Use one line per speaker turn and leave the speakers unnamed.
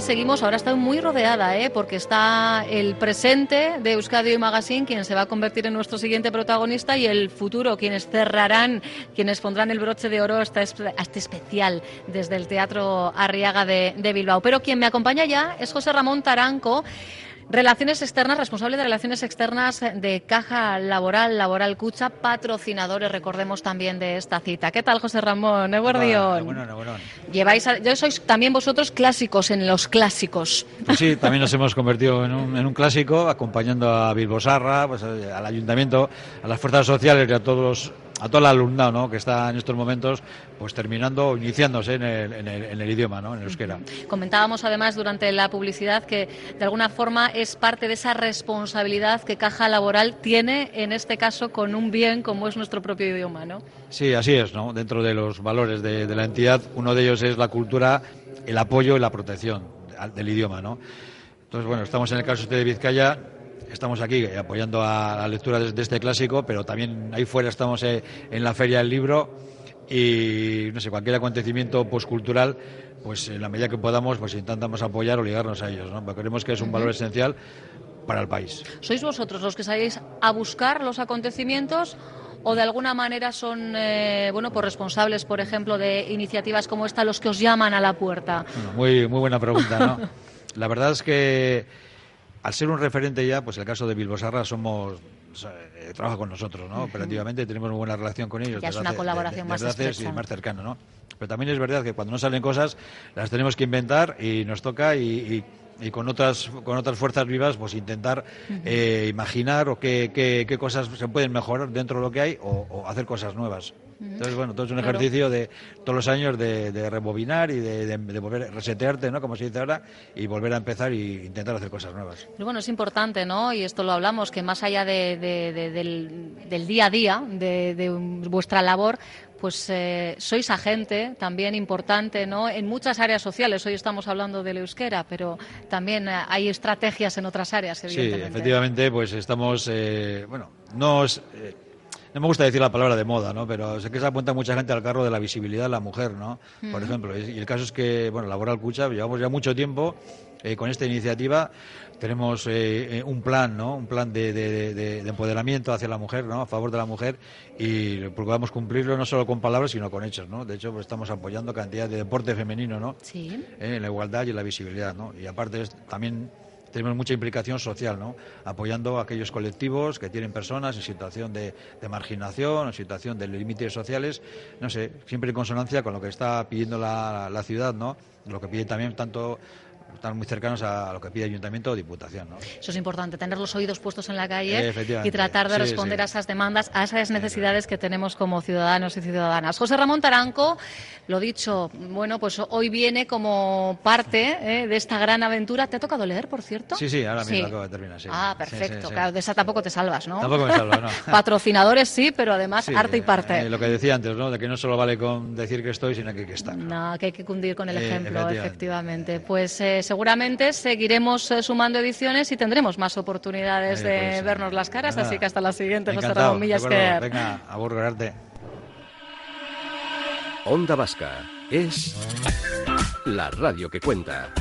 cbp.gov/careers.
seguimos, ahora estoy muy rodeada, ¿eh? porque está el presente de Euskadi y Magazine, quien se va a convertir en nuestro siguiente protagonista, y el futuro, quienes cerrarán, quienes pondrán el broche de oro a este, este especial desde el Teatro Arriaga de Bilbao. Pero quien me acompaña ya es José Ramón Taranco. Relaciones externas, responsable de relaciones externas de Caja Laboral, Laboral Cucha, patrocinadores, recordemos también de esta cita. ¿Qué tal, José Ramón? Eguardión.
Bueno, bueno,
Lleváis, yo sois también vosotros clásicos en los clásicos.
Pues sí, también nos hemos convertido en un, en un clásico, acompañando a Bilbo Sarra, pues, eh, al ayuntamiento, a las fuerzas sociales y a todos los a todo el alumnado ¿no? que está en estos momentos pues terminando, iniciándose en el, en el, en el idioma, ¿no? en el euskera.
Comentábamos además durante la publicidad que de alguna forma es parte de esa responsabilidad que Caja Laboral tiene, en este caso, con un bien como es nuestro propio idioma. ¿no?
Sí, así es. ¿no? Dentro de los valores de, de la entidad, uno de ellos es la cultura, el apoyo y la protección del idioma. ¿no? Entonces, bueno, estamos en el caso de Vizcaya estamos aquí apoyando a la lectura de, este clásico, pero también ahí fuera estamos eh, en la Feria del Libro y no sé, cualquier acontecimiento postcultural, pues en la medida que podamos, pues intentamos apoyar o ligarnos a ellos, ¿no? Porque creemos que es un valor esencial para el país.
¿Sois vosotros los que salís a buscar los acontecimientos? o de alguna manera son eh, bueno pues responsables por ejemplo de iniciativas como esta los que os llaman a la puerta
bueno, muy muy buena pregunta no la verdad es que al ser un referente ya, pues el caso de Bilbo Sarra somos eh, trabaja con nosotros, ¿no? Operativamente tenemos una buena relación con ellos.
Ya es una colaboración más
estrecha. más cercana, ¿no? Pero también es verdad que cuando no salen cosas las tenemos que inventar y nos toca y, y con otras con otras fuerzas vivas pues intentar eh, imaginar o qué, qué, qué, cosas se pueden mejorar dentro de lo que hay o, o hacer cosas nuevas. Entonces, bueno, todo es un ejercicio de todos los años de, de rebobinar y de, de, de, volver a resetearte, ¿no? Como se dice ahora, y volver a empezar e intentar hacer cosas nuevas.
Pero bueno, es importante, ¿no? Y esto lo hablamos, que más allá del, del, día a día, de, vuestra labor, pues eh, sois agente también importante ¿no? en muchas áreas sociales. Hoy estamos hablando del euskera, pero también eh, hay estrategias en otras áreas, evidentemente.
Sí, efectivamente, pues estamos, eh, bueno, no es, eh, no me gusta decir la palabra de moda, ¿no? Pero sé que se apunta mucha gente al carro de la visibilidad de la mujer, ¿no? Por ejemplo. Y el caso es que, bueno, Laboral Cucha, llevamos ya mucho tiempo eh, con esta iniciativa. Tenemos eh, un plan, ¿no? Un plan de, de, de, de, empoderamiento hacia la mujer, ¿no? A favor de la mujer y procuramos cumplirlo no solo con palabras, sino con hechos, ¿no? De hecho, pues estamos apoyando cantidad de deporte femenino, ¿no?
Sí.
Eh, en la igualdad y en la visibilidad, ¿no? Y aparte también tenemos mucha implicación social, ¿no? apoyando a aquellos colectivos que tienen personas en situación de, marginación, en situación de límites sociales, no sé, siempre en consonancia con lo que está pidiendo la, la ciudad, ¿no? lo que pide también tanto están muy cercanos a lo que pide Ayuntamiento o Diputación. ¿no?
Eso es importante, tener los oídos puestos en la calle y tratar de responder sí, a esas demandas, a esas necesidades que tenemos como ciudadanos y ciudadanas. José Ramón Taranco, lo dicho, bueno, pues hoy viene como parte eh, de esta gran aventura. ¿Te ha tocado leer, por cierto?
Sí, sí, ahora mismo acabo de terminar. Sí.
Ah, perfecto. Claro, de esa tampoco te salvas, ¿no?
Tampoco me salvo, no.
Patrocinadores sí, pero además arte y parte.
Eh, lo que decía antes, ¿no? De que no solo vale con decir que estoy, sino que hay que estar.
¿no? no que hay que cundir con el ejemplo, efectivamente. efectivamente. Pues seguramente seguiremos eh, sumando ediciones y tendremos más oportunidades de pues, vernos las caras,
nada.
así que hasta la siguiente, José Ramón Millas. Que...
Venga, a.
Onda Vasca es la radio que cuenta.